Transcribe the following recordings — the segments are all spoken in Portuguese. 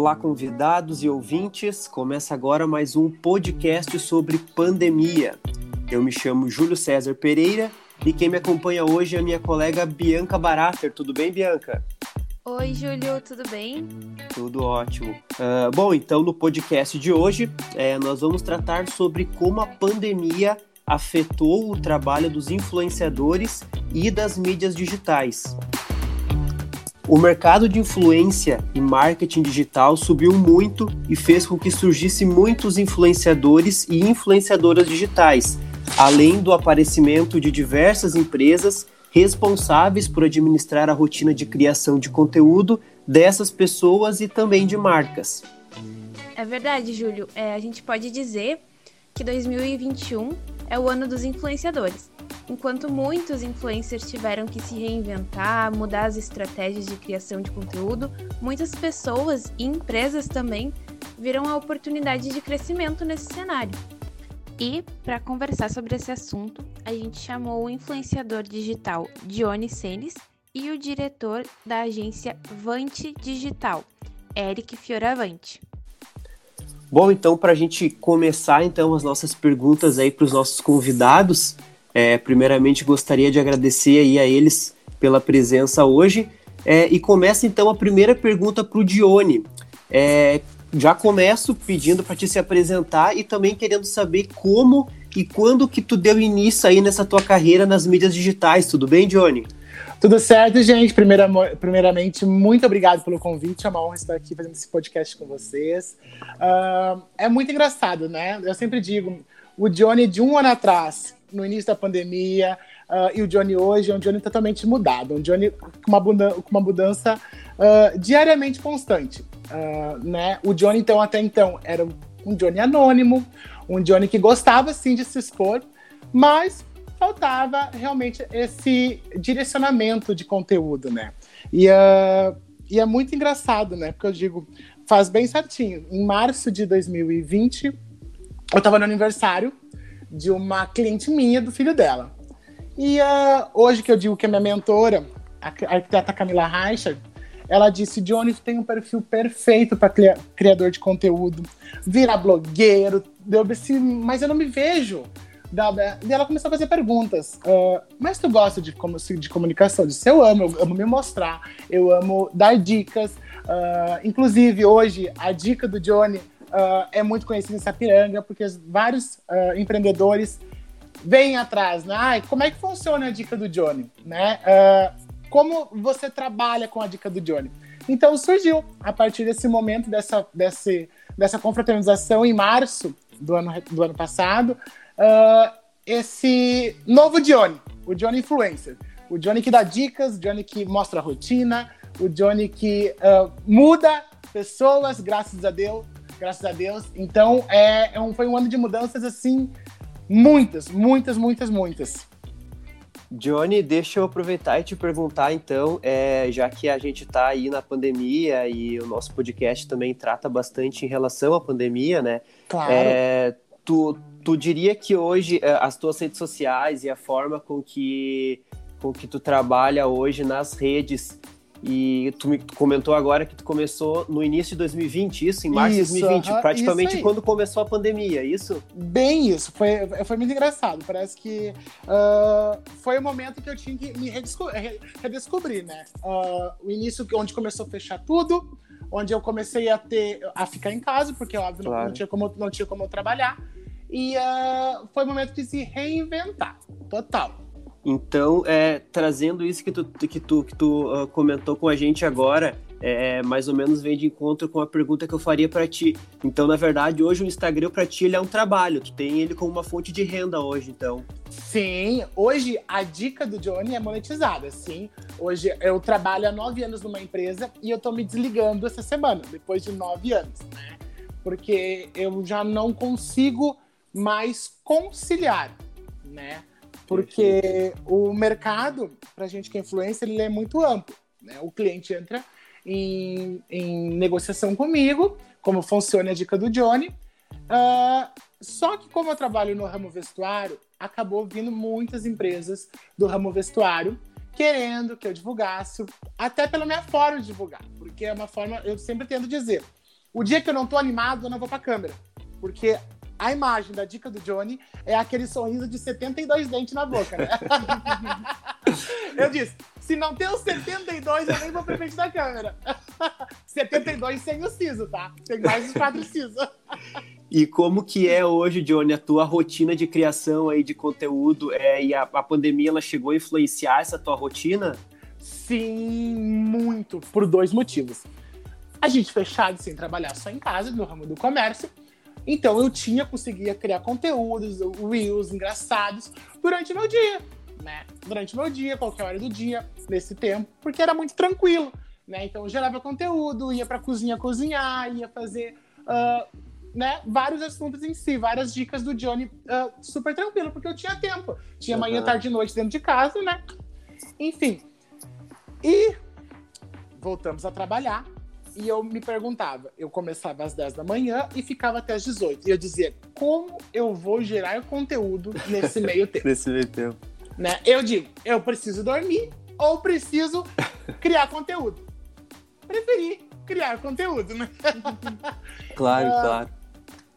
Olá, convidados e ouvintes. Começa agora mais um podcast sobre pandemia. Eu me chamo Júlio César Pereira e quem me acompanha hoje é a minha colega Bianca Barater. Tudo bem, Bianca? Oi, Júlio, tudo bem? Tudo ótimo. Uh, bom, então no podcast de hoje é, nós vamos tratar sobre como a pandemia afetou o trabalho dos influenciadores e das mídias digitais. O mercado de influência e marketing digital subiu muito e fez com que surgisse muitos influenciadores e influenciadoras digitais, além do aparecimento de diversas empresas responsáveis por administrar a rotina de criação de conteúdo dessas pessoas e também de marcas. É verdade, Júlio. É, a gente pode dizer que 2021 é o ano dos influenciadores. Enquanto muitos influencers tiveram que se reinventar, mudar as estratégias de criação de conteúdo, muitas pessoas e empresas também viram a oportunidade de crescimento nesse cenário. E, para conversar sobre esse assunto, a gente chamou o influenciador digital Dione Senes e o diretor da agência Vante Digital, Eric Fioravante. Bom, então, para a gente começar então as nossas perguntas aí para os nossos convidados, é, primeiramente, gostaria de agradecer aí a eles pela presença hoje. É, e começa então a primeira pergunta para o Dione. É, já começo pedindo para te se apresentar e também querendo saber como e quando que tu deu início aí nessa tua carreira nas mídias digitais. Tudo bem, Dione? Tudo certo, gente. Primeira, primeiramente, muito obrigado pelo convite. É uma honra estar aqui fazendo esse podcast com vocês. Uh, é muito engraçado, né? Eu sempre digo, o Johnny de um ano atrás no início da pandemia uh, e o Johnny hoje é um Johnny totalmente mudado, um Johnny com uma, com uma mudança uh, diariamente constante. Uh, né? O Johnny, então, até então, era um Johnny anônimo, um Johnny que gostava sim de se expor, mas faltava realmente esse direcionamento de conteúdo, né? E, e é muito engraçado, né? Porque eu digo, faz bem certinho. Em março de 2020, eu estava no aniversário de uma cliente minha, do filho dela. E uh, hoje que eu digo que é minha mentora, a arquiteta Camila Reicher, ela disse: Johnny, tu tem um perfil perfeito para criador de conteúdo, virar blogueiro. Eu disse, mas eu não me vejo. E ela começou a fazer perguntas. Uh, mas tu gosta de, de comunicação? Eu disse, eu amo, eu amo me mostrar, eu amo dar dicas. Uh, inclusive, hoje, a dica do Johnny uh, é muito conhecido em Sapiranga, porque vários uh, empreendedores vêm atrás, né? Ai, como é que funciona a dica do Johnny, né? Uh, como você trabalha com a dica do Johnny? Então surgiu, a partir desse momento, dessa, desse, dessa confraternização em março do ano, do ano passado, esse novo Johnny, o Johnny Influencer. O Johnny que dá dicas, o Johnny que mostra a rotina, o Johnny que muda pessoas, graças a Deus, graças a Deus. Então, é, é um, foi um ano de mudanças, assim, muitas, muitas, muitas, muitas. Johnny, deixa eu aproveitar e te perguntar, então, é, já que a gente está aí na pandemia e o nosso podcast também trata bastante em relação à pandemia, né? Claro. É, tu, tu diria que hoje é, as tuas redes sociais e a forma com que, com que tu trabalha hoje nas redes e tu me comentou agora que tu começou no início de 2020, isso? Em março isso, de 2020, uh, praticamente quando começou a pandemia, isso? Bem isso, foi, foi muito engraçado. Parece que uh, foi o momento que eu tinha que me redescobrir, redescobrir né? Uh, o início onde começou a fechar tudo, onde eu comecei a ter a ficar em casa, porque óbvio claro. não, tinha como, não tinha como eu trabalhar. E foi o momento de se reinventar, total. Então, é, trazendo isso que tu, que tu, que tu uh, comentou com a gente agora, é, mais ou menos vem de encontro com a pergunta que eu faria para ti. Então, na verdade, hoje o Instagram para ti é um trabalho, tu tem ele como uma fonte de renda hoje, então. Sim, hoje a dica do Johnny é monetizada, sim. Hoje eu trabalho há nove anos numa empresa e eu tô me desligando essa semana, depois de nove anos, né? Porque eu já não consigo mais conciliar, né? Porque o mercado, para a gente que é influencer, ele é muito amplo. Né? O cliente entra em, em negociação comigo, como funciona a dica do Johnny. Uh, só que como eu trabalho no ramo vestuário, acabou vindo muitas empresas do ramo vestuário querendo que eu divulgasse, até pela minha forma de divulgar, porque é uma forma, eu sempre tento dizer, O dia que eu não tô animado, eu não vou pra câmera. Porque a imagem da dica do Johnny é aquele sorriso de 72 dentes na boca, né? eu disse, se não tem os 72, eu nem vou pra frente da câmera. 72 sem o siso, tá? Tem mais os quatro sisos. E como que é hoje, Johnny, a tua rotina de criação aí de conteúdo? É, e a, a pandemia ela chegou a influenciar essa tua rotina? Sim, muito. Por dois motivos. A gente fechado sem trabalhar só em casa, no ramo do comércio. Então eu tinha, conseguia criar conteúdos, reels engraçados durante o meu dia, né? Durante o meu dia, qualquer hora do dia, nesse tempo, porque era muito tranquilo, né? Então eu gerava conteúdo, ia pra cozinha cozinhar, ia fazer. Uh, né, vários assuntos em si, várias dicas do Johnny uh, super tranquilo, porque eu tinha tempo. Tinha uhum. manhã, tarde e noite dentro de casa, né? Enfim. E voltamos a trabalhar. E eu me perguntava, eu começava às 10 da manhã e ficava até às 18. E eu dizia, como eu vou gerar conteúdo nesse meio tempo? nesse meio tempo. Né? Eu digo, eu preciso dormir ou preciso criar conteúdo. Preferi criar conteúdo, né? Claro, uh, claro.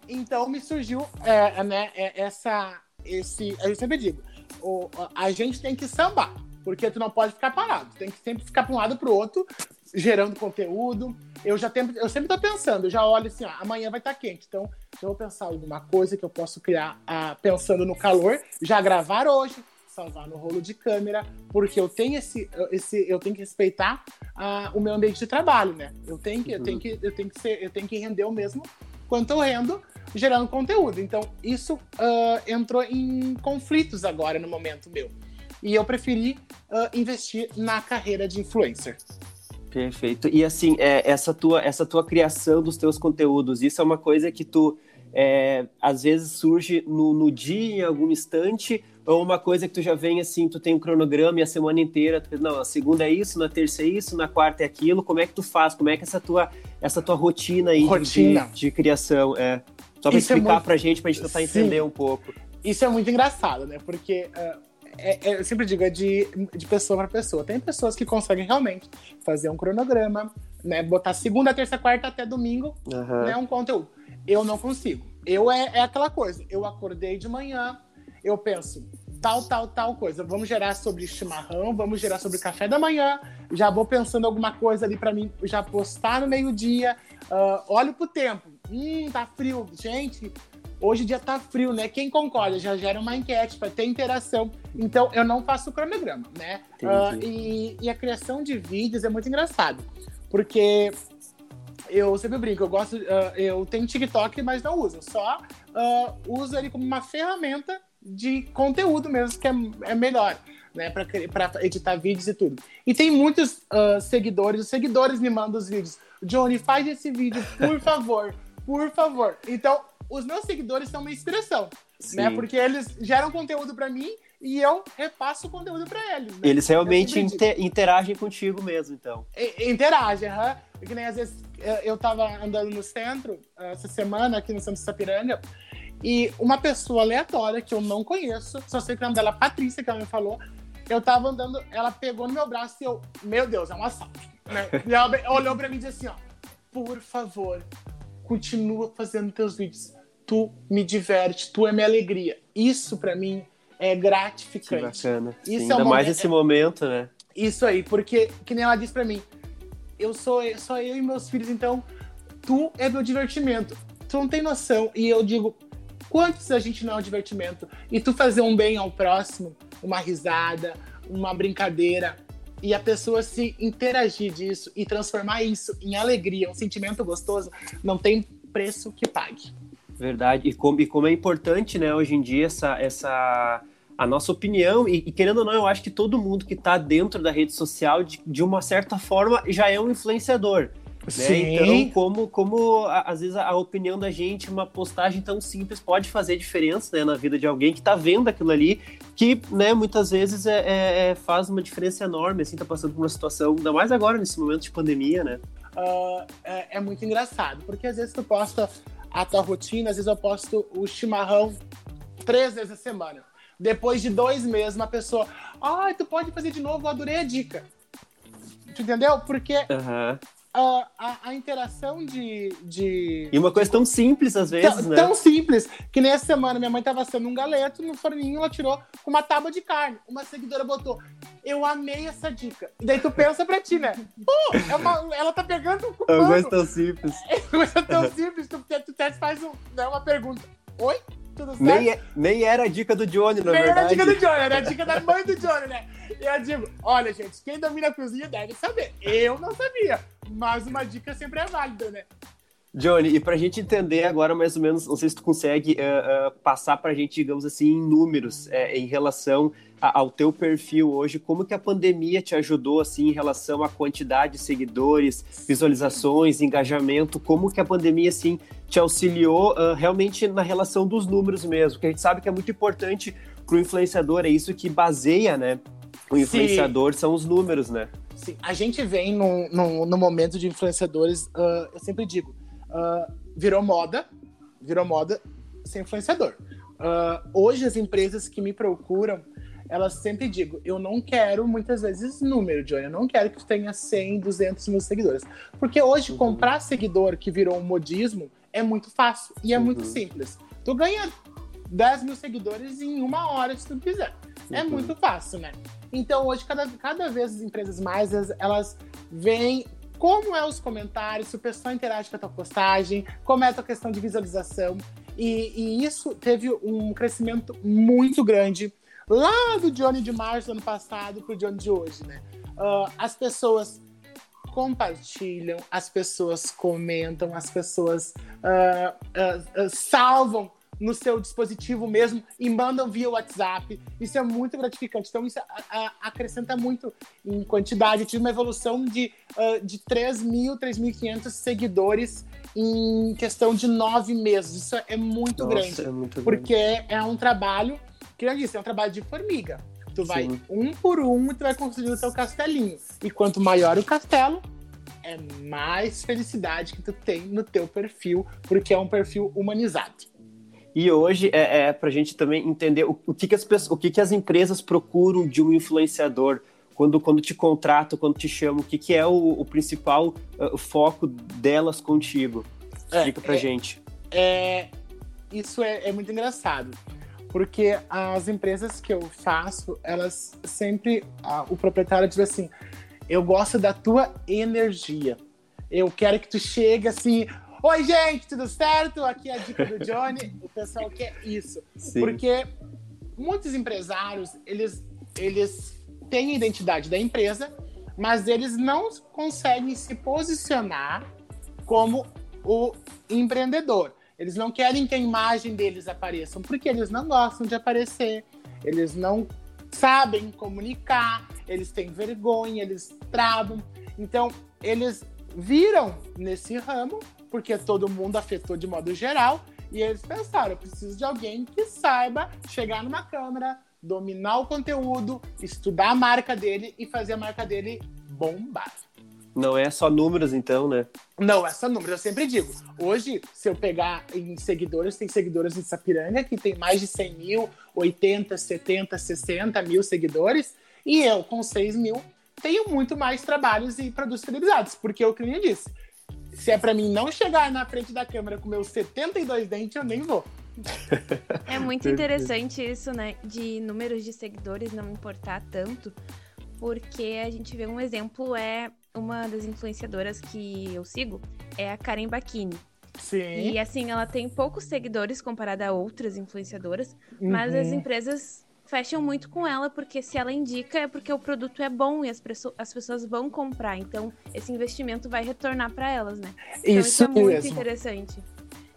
Então me surgiu é, né, é, essa, esse. Eu sempre digo, o, a gente tem que sambar, porque tu não pode ficar parado, tem que sempre ficar para um lado para o outro, gerando conteúdo. Eu já tenho, eu sempre tô pensando, eu já olho assim, ó, amanhã vai estar tá quente, então eu vou pensar alguma coisa que eu posso criar ah, pensando no calor, já gravar hoje, salvar no rolo de câmera, porque eu tenho esse, esse eu tenho que respeitar ah, o meu ambiente de trabalho, né? Eu tenho que, eu tenho que, eu tenho que ser, eu tenho que render o mesmo quanto eu rendo gerando conteúdo. Então, isso uh, entrou em conflitos agora no momento meu. E eu preferi uh, investir na carreira de influencer. Perfeito. E assim, é, essa, tua, essa tua criação dos teus conteúdos, isso é uma coisa que tu é, às vezes surge no, no dia, em algum instante, ou uma coisa que tu já vem assim, tu tem um cronograma e a semana inteira, tu, não, a segunda é isso, na terça é isso, na quarta é aquilo, como é que tu faz? Como é que essa tua, essa tua rotina aí rotina. De, de, criação é? Só para é explicar é muito... pra gente, pra gente tentar Sim. entender um pouco. Isso é muito engraçado, né? Porque uh, é, é, eu sempre digo, é de, de pessoa para pessoa. Tem pessoas que conseguem realmente fazer um cronograma, né? Botar segunda, terça, quarta até domingo, uhum. né? Um conteúdo. Eu não consigo. Eu é, é aquela coisa. Eu acordei de manhã, eu penso, tal, tal, tal coisa. Vamos gerar sobre chimarrão, vamos gerar sobre café da manhã. Já vou pensando alguma coisa ali para mim já postar no meio-dia. Uh, olho pro tempo. Hum, tá frio. Gente, hoje o dia tá frio, né? Quem concorda já gera uma enquete para ter interação. Então eu não faço cronograma, né? Uh, e, e, a criação de vídeos é muito engraçado. Porque eu sempre brinco, eu gosto, uh, eu tenho TikTok, mas não uso, só uh, uso ele como uma ferramenta de conteúdo mesmo, que é, é melhor, né, para editar vídeos e tudo. E tem muitos uh, seguidores, os seguidores me mandam os vídeos. Johnny, faz esse vídeo, por favor, por favor. Então, os meus seguidores são uma inspiração, né, Sim. né, porque eles geram conteúdo para mim e eu repasso o conteúdo para eles. Né? Eles realmente inter interagem contigo mesmo, então. interagem, aham. Que nem às vezes eu tava andando no centro essa semana aqui no centro de Sapiranga e uma pessoa aleatória que eu não conheço, só sei que o nome dela é Patrícia, que ela me falou. Eu tava andando, ela pegou no meu braço e eu, meu Deus, é um assalto. Né? E ela olhou pra mim e disse assim: ó, por favor, continua fazendo teus vídeos. Tu me diverte, tu é minha alegria. Isso para mim é gratificante. Que bacana. Isso Sim, é ainda mais esse momento, né? Isso aí, porque, que nem ela disse para mim, eu sou só eu e meus filhos, então tu é meu divertimento. Tu não tem noção. E eu digo, quantos a gente não é um divertimento? E tu fazer um bem ao próximo, uma risada, uma brincadeira, e a pessoa se interagir disso e transformar isso em alegria, um sentimento gostoso, não tem preço que pague. Verdade. E como, e como é importante, né, hoje em dia, essa, essa a nossa opinião, e, e, querendo ou não, eu acho que todo mundo que está dentro da rede social, de, de uma certa forma, já é um influenciador. Né? Então, como, como às vezes a opinião da gente, uma postagem tão simples pode fazer diferença né, na vida de alguém que está vendo aquilo ali, que né, muitas vezes é, é, é, faz uma diferença enorme, assim, tá passando por uma situação, ainda mais agora, nesse momento de pandemia, né? Uh, é, é, muito engraçado, porque às vezes tu posta a tua rotina, às vezes eu posto o chimarrão três vezes a semana. Depois de dois meses, uma pessoa, ah, tu pode fazer de novo, eu adorei a dica. Tu entendeu? Porque uhum a, a, a, interação de, de. E uma coisa tão simples, às vezes, tão, né? Tão simples, que nessa semana minha mãe tava assando um galeto, no forninho ela tirou com uma tábua de carne. Uma seguidora botou. Eu amei essa dica. E daí tu pensa pra ti, né? Pô, é uma, ela tá pegando um É uma coisa tão simples. É uma coisa tão simples, tu, tu, tu faz um, né, uma pergunta. Oi? Tudo certo? Nem, é, nem era a dica do Johnny, na nem verdade. era a dica do Johnny, era a dica da mãe do Johnny, né? E eu digo, olha, gente, quem domina a cozinha deve saber. Eu não sabia, mas uma dica sempre é válida, né? Johnny, e pra gente entender agora mais ou menos, não sei se tu consegue uh, uh, passar pra gente, digamos assim, em números, uh, em relação a, ao teu perfil hoje, como que a pandemia te ajudou, assim, em relação à quantidade de seguidores, visualizações, engajamento, como que a pandemia, assim, te auxiliou realmente na relação dos números mesmo, porque a gente sabe que é muito importante pro influenciador, é isso que baseia, né, o influenciador, Sim. são os números, né? Sim, a gente vem no, no, no momento de influenciadores, eu sempre digo, Uh, virou moda, virou moda ser influenciador. Uh, hoje as empresas que me procuram, elas sempre digo, eu não quero muitas vezes número, Johnny, eu não quero que tu tenha 100, 200 mil seguidores. Porque hoje uhum. comprar seguidor que virou um modismo é muito fácil e é uhum. muito simples. Tu ganha 10 mil seguidores em uma hora se tu quiser. É uhum. É muito fácil, né? Então hoje cada, cada vez as empresas mais, elas vêm como é os comentários, se o pessoal interage com a tua postagem, como é a tua questão de visualização. E, e isso teve um crescimento muito grande lá do Johnny de março do ano passado para o Johnny de hoje, né? Uh, as pessoas compartilham, as pessoas comentam, as pessoas uh, uh, salvam no seu dispositivo mesmo e mandam via WhatsApp. Isso é muito gratificante. Então, isso a, a, acrescenta muito em quantidade. Eu tive uma evolução de, uh, de 3.000, 3.500 seguidores em questão de nove meses. Isso é muito Nossa, grande. É muito porque grande. é um trabalho, que eu disse, é um trabalho de formiga. Tu vai Sim. um por um e tu vai construir o teu castelinho. E quanto maior o castelo, é mais felicidade que tu tem no teu perfil, porque é um perfil humanizado. E hoje é, é para a gente também entender o, o, que, que, as, o que, que as empresas procuram de um influenciador quando, quando te contratam, quando te chamam, o que, que é o, o principal uh, foco delas contigo? Explica é, pra é, gente. É, isso é, é, muito engraçado, porque as empresas que eu faço, elas sempre. o proprietário diz assim: eu gosto da tua energia. Eu quero que tu chegue assim, Oi, gente, tudo certo? Aqui é a dica do Johnny. O pessoal quer isso. Sim. Porque muitos empresários, eles, eles têm a identidade da empresa, mas eles não conseguem se posicionar como o empreendedor. Eles não querem que a imagem deles apareça, porque eles não gostam de aparecer, eles não sabem comunicar, eles têm vergonha, eles travam. Então, eles viram nesse ramo porque todo mundo afetou de modo geral. E eles pensaram: eu preciso de alguém que saiba chegar numa câmera, dominar o conteúdo, estudar a marca dele e fazer a marca dele bombar. Não é só números, então, né? Não, é só números. Eu sempre digo. Hoje, se eu pegar em seguidores, tem seguidores em Sapiranga que tem mais de 100 mil, 80, 70, 60 mil seguidores. E eu, com 6 mil, tenho muito mais trabalhos e produtos fidelizados. Porque o que eu disse, se é para mim não chegar na frente da câmera com meus 72 dentes, eu nem vou. É muito interessante isso, né? De números de seguidores não importar tanto, porque a gente vê um exemplo, é uma das influenciadoras que eu sigo, é a Karen Bakini. Sim. E assim, ela tem poucos seguidores comparada a outras influenciadoras, uhum. mas as empresas fecham muito com ela, porque se ela indica é porque o produto é bom e as, as pessoas vão comprar. Então, esse investimento vai retornar para elas, né? Então, isso, isso é muito mesmo. interessante.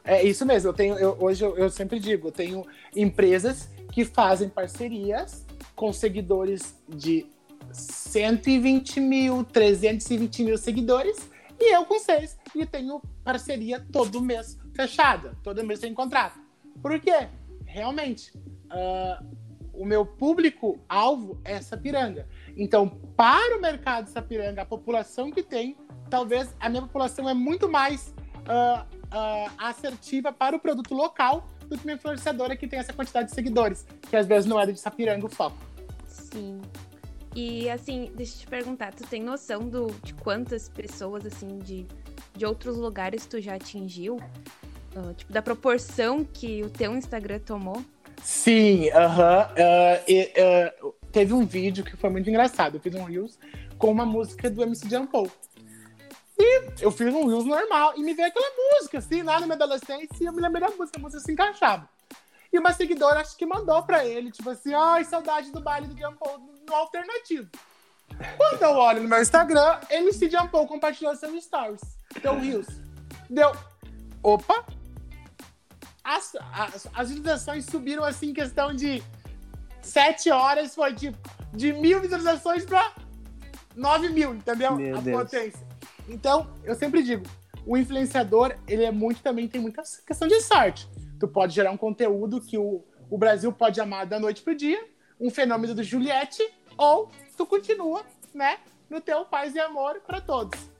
É isso mesmo. Eu tenho, eu, hoje eu, eu sempre digo, eu tenho empresas que fazem parcerias com seguidores de 120 mil, 320 mil seguidores, e eu com seis, e tenho parceria todo mês fechada, todo mês tem contrato. Por quê? Realmente, uh, o meu público-alvo é Sapiranga. Então, para o mercado de Sapiranga, a população que tem, talvez a minha população é muito mais uh, uh, assertiva para o produto local do que uma influenciadora que tem essa quantidade de seguidores, que às vezes não é de Sapiranga o foco. Sim. E assim, deixa eu te perguntar, tu tem noção do, de quantas pessoas, assim, de, de outros lugares tu já atingiu? Uh, tipo, da proporção que o teu Instagram tomou? Sim, aham. Uh -huh. uh, teve um vídeo que foi muito engraçado. Eu fiz um Reels com uma música do MC Jean Paul. E eu fiz um Reels normal e me veio aquela música, assim, lá na minha adolescência, e eu me lembrei da música, a música se encaixava. E uma seguidora acho que mandou pra ele, tipo assim, ai, saudade do baile do Jean Paul no alternativo. Quando eu olho no meu Instagram, MC Jean Paul compartilhou seus stories. Deu Reels. Deu. Opa! As, as, as visualizações subiram assim em questão de sete horas, foi tipo de mil visualizações pra nove mil, entendeu? Meu a Deus. potência. Então, eu sempre digo, o influenciador, ele é muito também, tem muita questão de sorte. Tu pode gerar um conteúdo que o, o Brasil pode amar da noite pro dia, um fenômeno do Juliette, ou tu continua, né, no teu paz e amor para todos.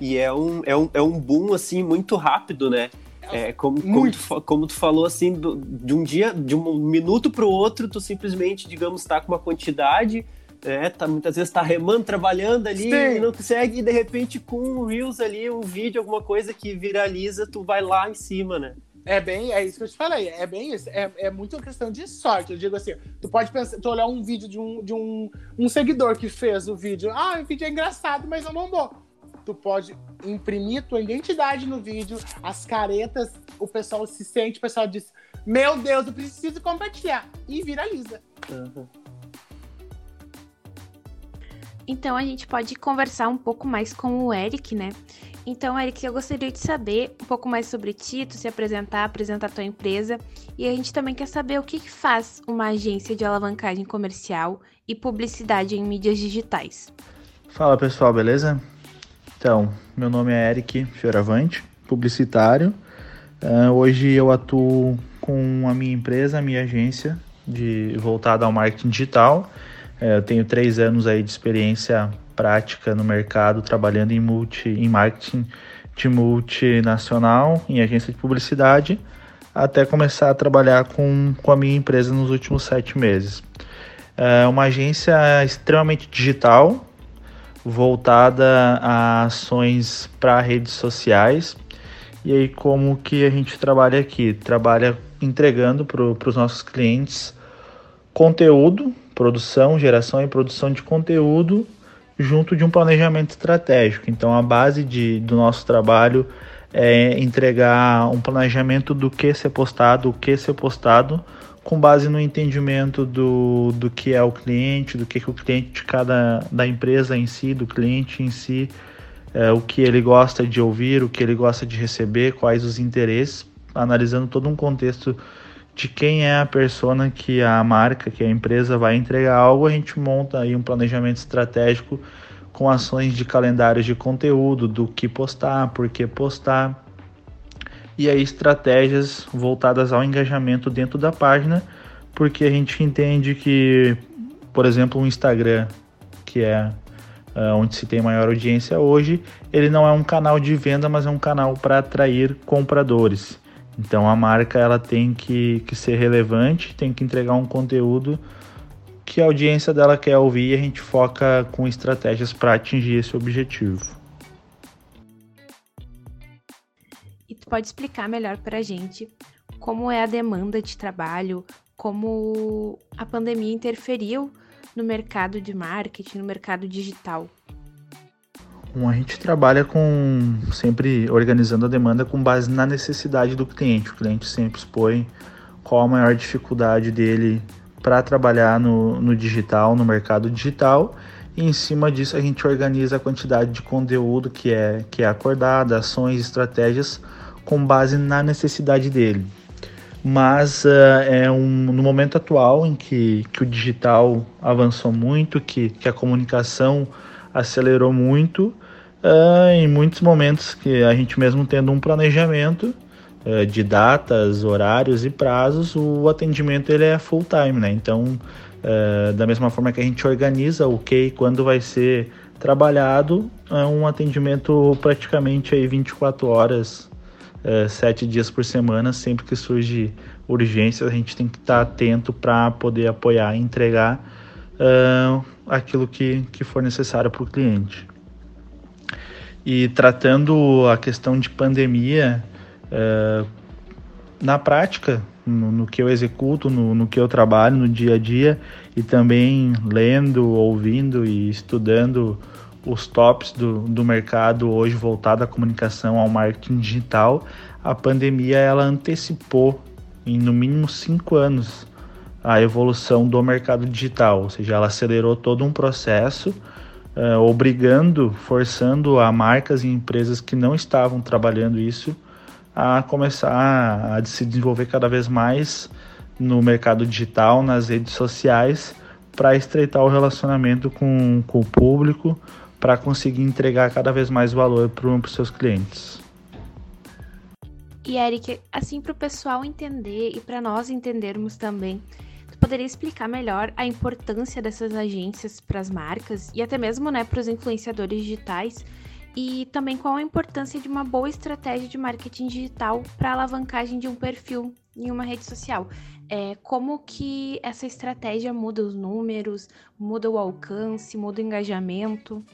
E é um, é, um, é um boom, assim, muito rápido, né? É, como, como, Muito. tu, fa- como tu falou, assim, do- de um dia, de um minuto pro outro, tu simplesmente, digamos, tá com uma quantidade, é, tá, muitas vezes tá remando, trabalhando ali, Sim. e não consegue, e de repente com um Reels ali, um vídeo, alguma coisa que viraliza, tu vai lá em cima, né? É bem, é isso que eu te falei, é bem isso. É, é muito uma questão de sorte. Eu digo assim, tu pode pensar, tu olhar um vídeo de um, de um, um seguidor que fez o vídeo, ah, o vídeo é engraçado, mas não bombou. Tu pode imprimir tua identidade no vídeo, as caretas, o pessoal se sente, o pessoal diz, meu Deus, eu preciso compartilhar. E viraliza. Então a gente pode conversar um pouco mais com o Eric, né? Então, Eric, eu gostaria de saber um pouco mais sobre ti, tu se apresentar, apresentar tua empresa. E a gente também quer saber o que, que faz uma agência de alavancagem comercial e publicidade em mídias digitais. Fala pessoal, beleza? Então, meu nome é Eric Fioravante, publicitário. Ah, hoje eu atuo com a minha empresa, a minha agência, de voltada ao marketing digital. Eh, eu tenho três anos aí de experiência prática no mercado, trabalhando em, multi, em marketing de multinacional, em agência de publicidade, até começar a trabalhar com, com a minha empresa nos últimos sete meses. É uma agência extremamente digital, voltada a ações para redes sociais. E aí, como que a gente trabalha aqui? Trabalha entregando para os nossos clientes conteúdo, produção, geração e produção de conteúdo junto de um planejamento estratégico. Então, a base de, do nosso trabalho é entregar um planejamento do que ser postado, o que ser postado, com base no entendimento do, do que é o cliente, do que, que o cliente de cada da empresa em si, do cliente em si, é, o que ele gosta de ouvir, o que ele gosta de receber, quais os interesses, analisando todo um contexto de quem é a persona que a marca, que a empresa vai entregar algo, a gente monta aí um planejamento estratégico com ações de calendários de conteúdo, do que postar, por que postar, e aí estratégias voltadas ao engajamento dentro da página, porque a gente entende que, por exemplo, o Instagram, que é uh, onde se tem maior audiência hoje, ele não é um canal de venda, mas é um canal para atrair compradores. Então a marca ela tem que, que ser relevante, tem que entregar um conteúdo que a audiência dela quer ouvir e a gente foca com estratégias para atingir esse objetivo. Pode explicar melhor para a gente como é a demanda de trabalho, como a pandemia interferiu no mercado de marketing, no mercado digital? Bom, a gente trabalha com sempre organizando a demanda com base na necessidade do cliente. O cliente sempre expõe qual a maior dificuldade dele para trabalhar no, no digital, no mercado digital. E em cima disso a gente organiza a quantidade de conteúdo que é, que é acordada, ações, estratégias com base na necessidade dele. Mas uh, é um, no momento atual em que, que o digital avançou muito, que, que a comunicação acelerou muito, uh, em muitos momentos que a gente mesmo tendo um planejamento uh, de datas, horários e prazos, o atendimento ele é full time, né? Então, da mesma forma que a gente organiza o que e quando vai ser trabalhado, é um atendimento praticamente aí 24 horas, sete dias por semana, sempre que surge urgência, a gente tem que estar atento para poder apoiar e entregar uh, aquilo que, que for necessário para o cliente. E tratando a questão de pandemia, uh, na prática, no, no, que eu executo, no, no que eu trabalho no dia a dia, e também lendo, ouvindo e estudando os tops do, do mercado hoje voltado à comunicação, ao marketing digital, a pandemia ela antecipou em no mínimo cinco anos a evolução do mercado digital, ou seja, ela acelerou todo um processo, uh, obrigando, forçando a marcas e empresas que não estavam trabalhando isso a começar a se desenvolver cada vez mais no mercado digital, nas redes sociais, para estreitar o relacionamento com, com o público, para conseguir entregar cada vez mais valor para os seus clientes. E Eric, assim para o pessoal entender e para nós entendermos também, tu poderia explicar melhor a importância dessas agências para as marcas e até mesmo né, para os influenciadores digitais e também qual a importância de uma boa estratégia de marketing digital para alavancagem de um perfil em uma rede social. É, como que essa estratégia muda os números, muda o alcance, muda o engajamento?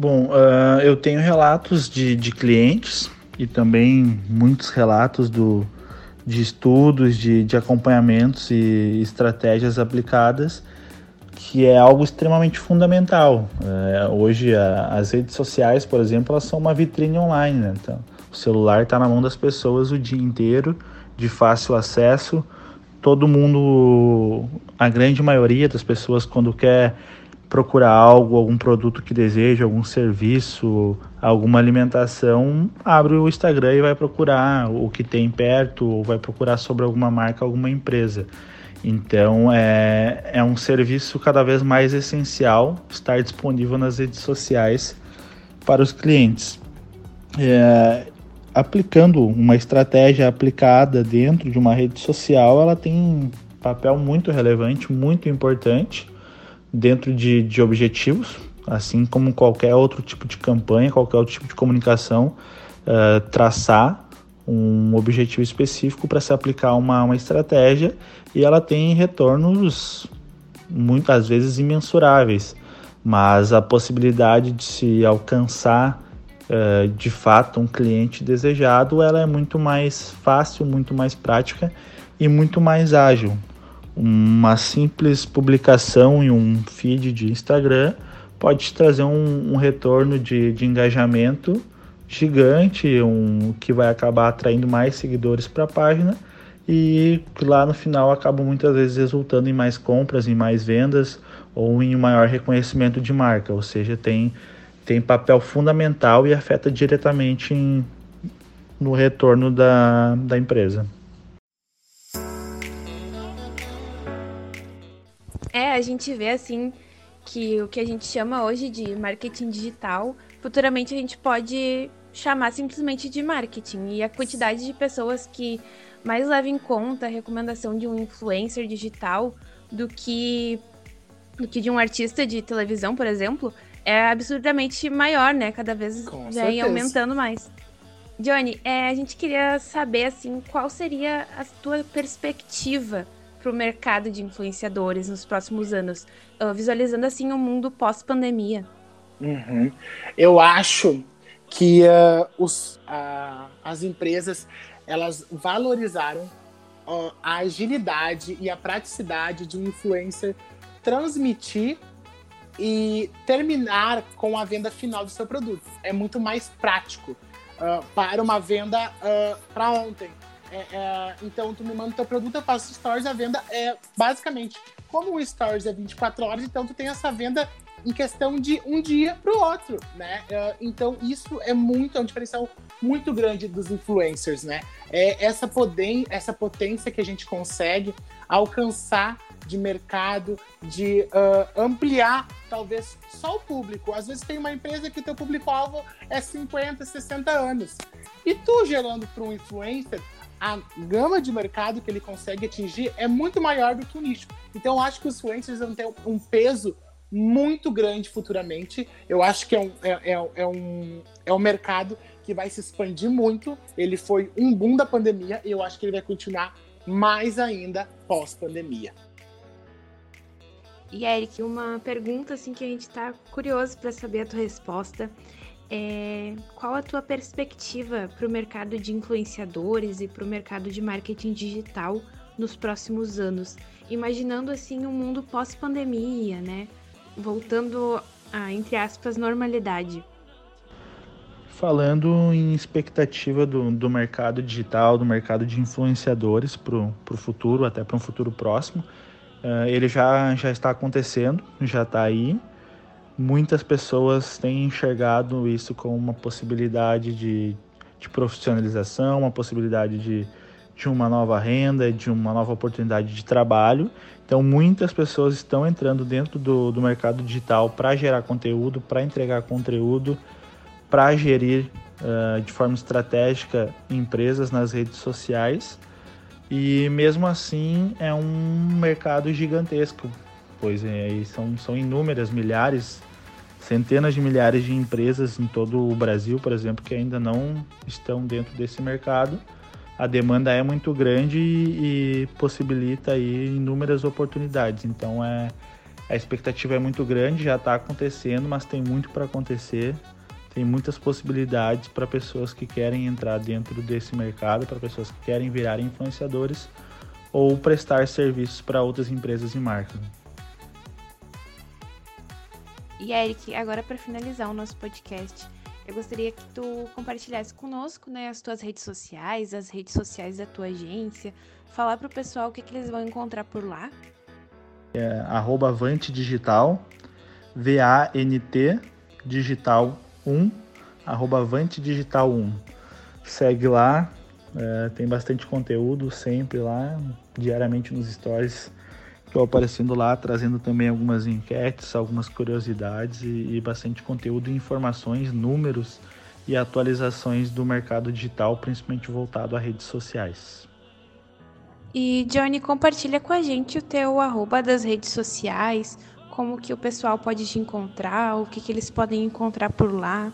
Bom, uh, eu tenho relatos de, de clientes e também muitos relatos do, de estudos, de, de acompanhamentos e estratégias aplicadas que é algo extremamente fundamental. É, hoje, a, as redes sociais, por exemplo, elas são uma vitrine online. Né? Então, o celular está na mão das pessoas o dia inteiro, de fácil acesso. Todo mundo, a grande maioria das pessoas, quando quer procurar algo, algum produto que deseja, algum serviço, alguma alimentação, abre o Instagram e vai procurar o que tem perto, ou vai procurar sobre alguma marca, alguma empresa. Então é, é um serviço cada vez mais essencial estar disponível nas redes sociais para os clientes. É, aplicando uma estratégia aplicada dentro de uma rede social, ela tem um papel muito relevante, muito importante dentro de, de objetivos, assim como qualquer outro tipo de campanha, qualquer outro tipo de comunicação, uh, traçar um objetivo específico para se aplicar uma, uma estratégia e ela tem retornos muitas vezes imensuráveis, mas a possibilidade de se alcançar uh, de fato um cliente desejado ela é muito mais fácil, muito mais prática e muito mais ágil. Uma simples publicação em um feed de Instagram pode trazer um, um retorno de, de engajamento gigante, um que vai acabar atraindo mais seguidores para a página e lá no final acaba muitas vezes resultando em mais compras, em mais vendas ou em um maior reconhecimento de marca, ou seja, tem, tem papel fundamental e afeta diretamente em, no retorno da, da empresa. É, a gente vê assim que o que a gente chama hoje de marketing digital, futuramente a gente pode chamar simplesmente de marketing. E a quantidade de pessoas que mais leva em conta a recomendação de um influencer digital do que, do que de um artista de televisão, por exemplo, é absurdamente maior, né? Cada vez Com vem certeza. aumentando mais. Johnny, é, a gente queria saber assim, qual seria a tua perspectiva para o mercado de influenciadores nos próximos anos, uh, visualizando assim o um mundo pós-pandemia. Uhum. Eu acho que uh, os, uh, as empresas elas valorizaram uh, a agilidade e a praticidade de um influencer transmitir e terminar com a venda final do seu produto. É muito mais prático para uma venda para ontem. É, é, então, tu me manda o teu produto, eu faço stories, a venda é basicamente como o stories é 24 horas, então tu tem essa venda em questão de um dia para o outro, né? Uh, então isso é muito é um diferencial muito grande dos influencers, né? É essa poder, essa potência que a gente consegue alcançar de mercado, de uh, ampliar talvez só o público. Às vezes tem uma empresa que teu público-alvo é 50, 60 anos. E tu gerando para um influencer, a gama de mercado que ele consegue atingir é muito maior do que o nicho. Então eu acho que os influencers vão ter um peso muito grande futuramente. Eu acho que é um, é, é, é, um, é um mercado que vai se expandir muito. Ele foi um boom da pandemia e eu acho que ele vai continuar mais ainda pós-pandemia. E Eric, uma pergunta assim que a gente está curioso para saber a tua resposta. É, qual a tua perspectiva para o mercado de influenciadores e para o mercado de marketing digital nos próximos anos? Imaginando assim um mundo pós-pandemia, né? Voltando a, entre aspas, normalidade. Falando em expectativa do, do mercado digital, do mercado de influenciadores para o futuro, até para um futuro próximo, uh, ele já, já está acontecendo, já está aí. Muitas pessoas têm enxergado isso como uma possibilidade de, de profissionalização, uma possibilidade de, de uma nova renda, de uma nova oportunidade de trabalho. Então, muitas pessoas estão entrando dentro do, do mercado digital para gerar conteúdo, para entregar conteúdo para gerir uh, de forma estratégica empresas nas redes sociais. E mesmo assim é um mercado gigantesco, pois é, são, são inúmeras, milhares, centenas de milhares de empresas em todo o Brasil, por exemplo, que ainda não estão dentro desse mercado. A demanda é muito grande e, e possibilita aí inúmeras oportunidades. Então é, a expectativa é muito grande, já está acontecendo, mas tem muito para acontecer tem muitas possibilidades para pessoas que querem entrar dentro desse mercado, para pessoas que querem virar influenciadores ou prestar serviços para outras empresas e marcas. E Eric, agora para finalizar o nosso podcast, eu gostaria que tu compartilhasse conosco né, as tuas redes sociais, as redes sociais da tua agência, falar para o pessoal o que, que eles vão encontrar por lá. É, arroba Vante Digital, V-A-N-T Digital 1, arroba Avante Digital 1. Segue lá, é, tem bastante conteúdo sempre lá, diariamente nos stories. Estou aparecendo lá, trazendo também algumas enquetes, algumas curiosidades e, e bastante conteúdo, informações, números e atualizações do mercado digital, principalmente voltado a redes sociais. E Johnny, compartilha com a gente o teu arroba das redes sociais, como que o pessoal pode te encontrar, o que, que eles podem encontrar por lá.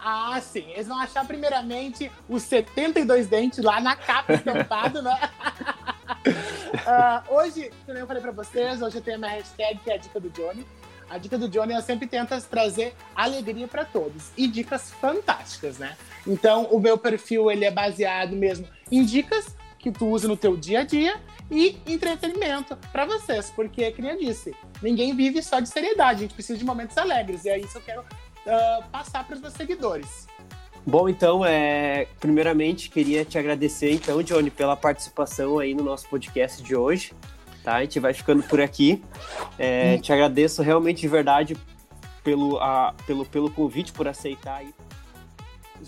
Ah, sim. Eles vão achar primeiramente os 72 dentes lá na capa estampado, né? uh, hoje, como eu falei pra vocês, hoje eu tenho a minha hashtag que é a dica do Johnny. A dica do Johnny eu sempre tenta trazer alegria para todos e dicas fantásticas, né? Então, o meu perfil ele é baseado mesmo em dicas que tu usa no teu dia a dia e entretenimento para vocês, porque, como eu disse, ninguém vive só de seriedade, a gente precisa de momentos alegres, e é isso que eu quero uh, passar para os meus seguidores. Bom, então, é, primeiramente, queria te agradecer, então, Johnny, pela participação aí no nosso podcast de hoje, tá? A gente vai ficando por aqui. É. Te agradeço realmente de verdade pelo, a, pelo, pelo convite, por aceitar aí.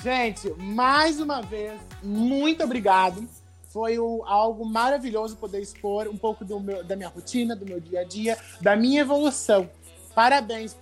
Gente, mais uma vez, muito obrigado foi o, algo maravilhoso poder expor um pouco meu, da minha rotina, do meu dia a dia, da minha evolução. Parabéns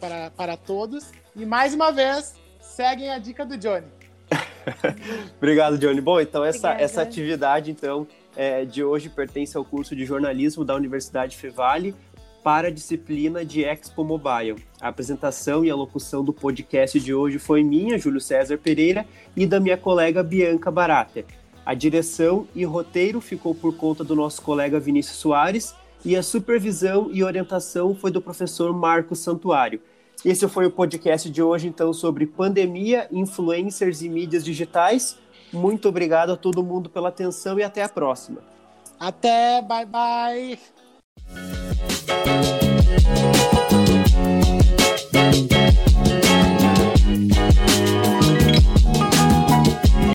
para, para todos. E mais uma vez, seguem a dica do Johnny. Obrigado, Johnny. Bom, então essa, essa atividade então é, de hoje pertence ao curso de jornalismo da Universidade Fevale para a disciplina de Expo Mobile. A apresentação e a locução do podcast de hoje foi minha, Júlio César Pereira, e da minha colega Bianca Barata. A direção e roteiro ficou por conta do nosso colega Vinícius Soares e a supervisão e orientação foi do professor Marcos Santuário. Esse foi o podcast de hoje, então, sobre pandemia, influencers e mídias digitais. Muito obrigado a todo mundo pela atenção e até a próxima. Até, bye bye.